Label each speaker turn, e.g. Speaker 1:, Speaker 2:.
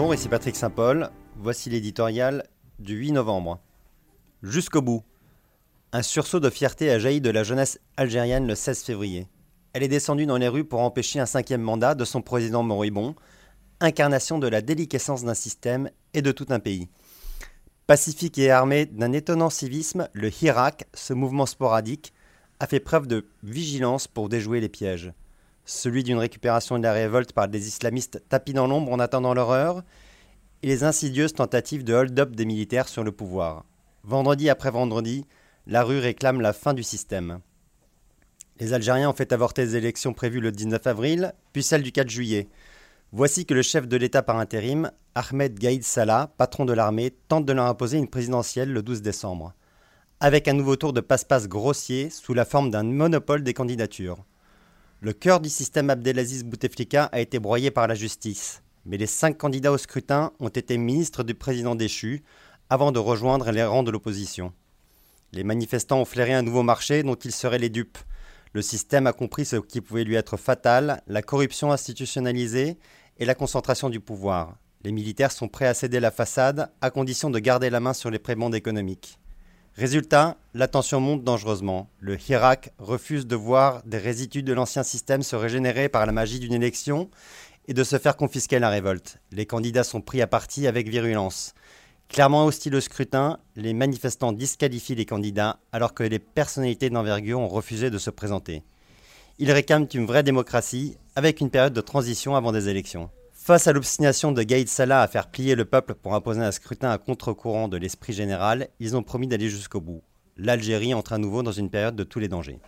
Speaker 1: Bonjour, ici Patrick Saint-Paul. Voici l'éditorial du 8 novembre. Jusqu'au bout. Un sursaut de fierté a jailli de la jeunesse algérienne le 16 février. Elle est descendue dans les rues pour empêcher un cinquième mandat de son président moribond, incarnation de la déliquescence d'un système et de tout un pays. Pacifique et armé d'un étonnant civisme, le Hirak, ce mouvement sporadique, a fait preuve de vigilance pour déjouer les pièges. Celui d'une récupération de la révolte par des islamistes tapis dans l'ombre en attendant l'horreur, et les insidieuses tentatives de hold-up des militaires sur le pouvoir. Vendredi après vendredi, la rue réclame la fin du système. Les Algériens ont fait avorter les élections prévues le 19 avril, puis celles du 4 juillet. Voici que le chef de l'État par intérim, Ahmed Gaïd Salah, patron de l'armée, tente de leur imposer une présidentielle le 12 décembre avec un nouveau tour de passe-passe grossier sous la forme d'un monopole des candidatures. Le cœur du système Abdelaziz Bouteflika a été broyé par la justice, mais les cinq candidats au scrutin ont été ministres du président déchu avant de rejoindre les rangs de l'opposition. Les manifestants ont flairé un nouveau marché dont ils seraient les dupes. Le système a compris ce qui pouvait lui être fatal, la corruption institutionnalisée et la concentration du pouvoir. Les militaires sont prêts à céder la façade à condition de garder la main sur les prébendes économiques. Résultat, la tension monte dangereusement. Le Hirak refuse de voir des résidus de l'ancien système se régénérer par la magie d'une élection et de se faire confisquer la révolte. Les candidats sont pris à partie avec virulence. Clairement hostile au scrutin, les manifestants disqualifient les candidats alors que les personnalités d'envergure ont refusé de se présenter. Ils réclament une vraie démocratie avec une période de transition avant des élections. Face à l'obstination de Gaïd Salah à faire plier le peuple pour imposer un scrutin à contre-courant de l'esprit général, ils ont promis d'aller jusqu'au bout. L'Algérie entre à nouveau dans une période de tous les dangers.